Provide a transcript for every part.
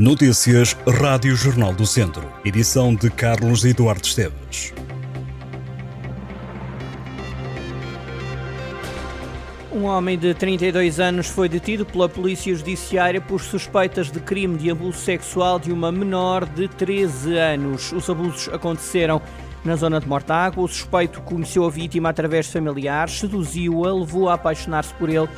Notícias Rádio Jornal do Centro. Edição de Carlos Eduardo Esteves. Um homem de 32 anos foi detido pela Polícia Judiciária por suspeitas de crime de abuso sexual de uma menor de 13 anos. Os abusos aconteceram na zona de Mortágua. O suspeito conheceu a vítima através de familiares, seduziu-a, levou-a a apaixonar-se por ele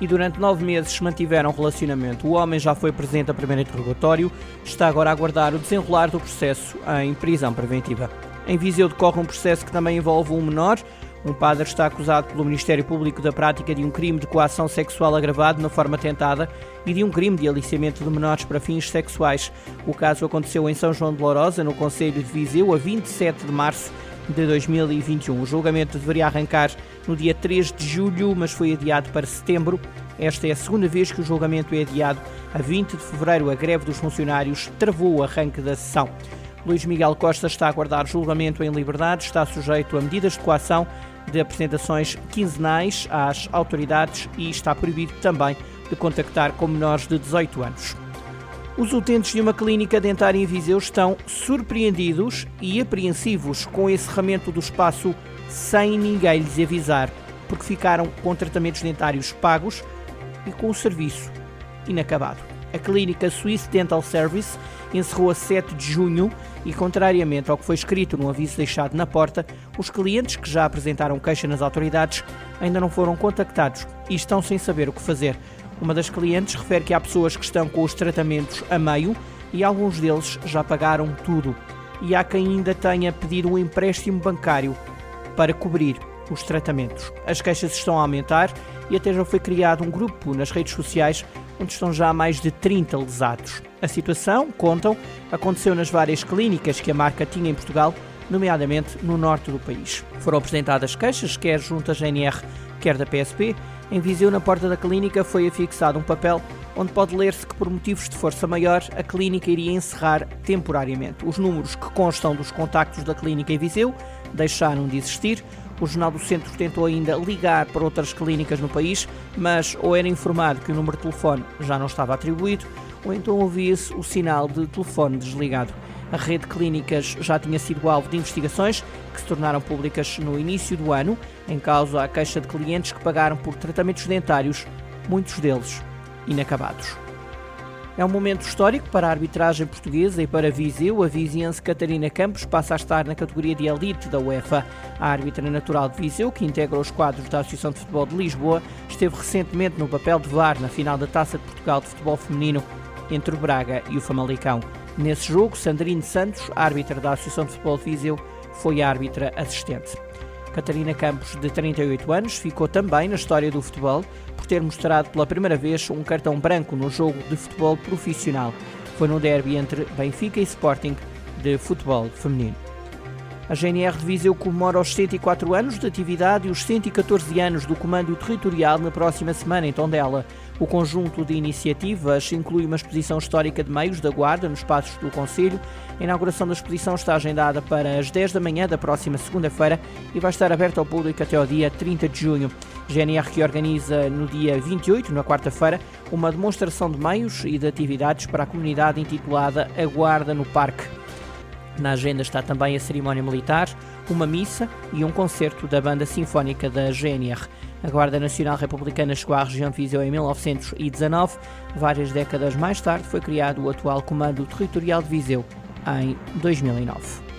e durante nove meses mantiveram relacionamento. O homem já foi presente a primeiro interrogatório, está agora a aguardar o desenrolar do processo em prisão preventiva. Em Viseu decorre um processo que também envolve um menor. Um padre está acusado pelo Ministério Público da prática de um crime de coação sexual agravado na forma tentada e de um crime de aliciamento de menores para fins sexuais. O caso aconteceu em São João de Lourosa, no Conselho de Viseu, a 27 de março de 2021. O julgamento deveria arrancar no dia 3 de julho, mas foi adiado para setembro. Esta é a segunda vez que o julgamento é adiado. A 20 de fevereiro, a greve dos funcionários travou o arranque da sessão. Luís Miguel Costa está a aguardar julgamento em liberdade, está sujeito a medidas de coação de apresentações quinzenais às autoridades e está proibido também de contactar com menores de 18 anos. Os utentes de uma clínica dentária em Viseu estão surpreendidos e apreensivos com o encerramento do espaço sem ninguém lhes avisar, porque ficaram com tratamentos dentários pagos e com o serviço inacabado. A clínica Swiss Dental Service encerrou a 7 de junho e, contrariamente ao que foi escrito no aviso deixado na porta, os clientes que já apresentaram queixa nas autoridades ainda não foram contactados e estão sem saber o que fazer. Uma das clientes refere que há pessoas que estão com os tratamentos a meio e alguns deles já pagaram tudo. E há quem ainda tenha pedido um empréstimo bancário para cobrir os tratamentos. As queixas estão a aumentar e até já foi criado um grupo nas redes sociais onde estão já mais de 30 lesados. A situação, contam, aconteceu nas várias clínicas que a marca tinha em Portugal, nomeadamente no norte do país. Foram apresentadas queixas, quer junto à GNR, quer da PSP. Em Viseu, na porta da clínica, foi afixado um papel onde pode ler-se que, por motivos de força maior, a clínica iria encerrar temporariamente. Os números que constam dos contactos da clínica em Viseu deixaram de existir. O Jornal do Centro tentou ainda ligar para outras clínicas no país, mas ou era informado que o número de telefone já não estava atribuído, ou então ouvia-se o sinal de telefone desligado. A rede de clínicas já tinha sido alvo de investigações que se tornaram públicas no início do ano, em causa a queixa de clientes que pagaram por tratamentos dentários, muitos deles inacabados. É um momento histórico para a arbitragem portuguesa e para Viseu. A viziense Catarina Campos passa a estar na categoria de elite da UEFA. A árbitra natural de Viseu, que integra os quadros da Associação de Futebol de Lisboa, esteve recentemente no papel de VAR na final da Taça de Portugal de Futebol Feminino entre o Braga e o Famalicão. Nesse jogo, Sandrine Santos, árbitra da Associação de Futebol de Viseu, foi árbitra assistente. Catarina Campos, de 38 anos, ficou também na história do futebol por ter mostrado pela primeira vez um cartão branco no jogo de futebol profissional. Foi no derby entre Benfica e Sporting de futebol feminino. A GNR de Viseu comemora os 104 anos de atividade e os 114 anos do Comando Territorial na próxima semana em Tondela. O conjunto de iniciativas inclui uma exposição histórica de meios da Guarda nos passos do Conselho. A inauguração da exposição está agendada para as 10 da manhã da próxima segunda-feira e vai estar aberta ao público até ao dia 30 de junho. GNR que organiza no dia 28, na quarta-feira, uma demonstração de meios e de atividades para a comunidade intitulada A Guarda no Parque. Na agenda está também a cerimónia militar, uma missa e um concerto da Banda Sinfónica da GNR. A Guarda Nacional Republicana chegou à região de Viseu em 1919. Várias décadas mais tarde foi criado o atual Comando Territorial de Viseu, em 2009.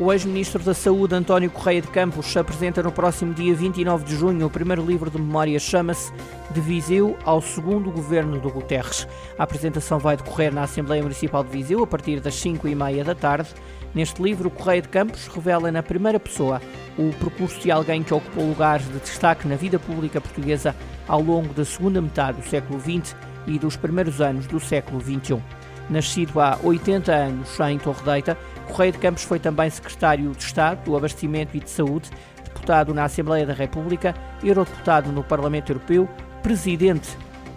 O ex-ministro da Saúde, António Correia de Campos, apresenta no próximo dia 29 de junho o primeiro livro de memórias, chama-se De Viseu ao Segundo Governo do Guterres. A apresentação vai decorrer na Assembleia Municipal de Viseu a partir das 5 e meia da tarde. Neste livro, Correia de Campos revela na primeira pessoa o percurso de alguém que ocupou lugares de destaque na vida pública portuguesa ao longo da segunda metade do século XX e dos primeiros anos do século XXI. Nascido há 80 anos em Torredeita, Correia de Campos foi também secretário de Estado do Abastecimento e de Saúde, deputado na Assembleia da República, eurodeputado no Parlamento Europeu, presidente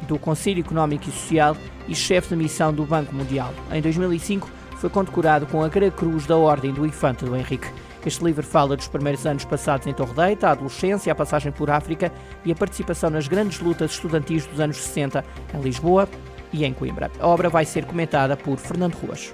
do Conselho Económico e Social e chefe de missão do Banco Mundial. Em 2005 foi condecorado com a Gra Cruz da Ordem do Infante do Henrique. Este livro fala dos primeiros anos passados em Torredeita, a adolescência, a passagem por África e a participação nas grandes lutas estudantis dos anos 60 em Lisboa, e em Coimbra. A obra vai ser comentada por Fernando Ruas.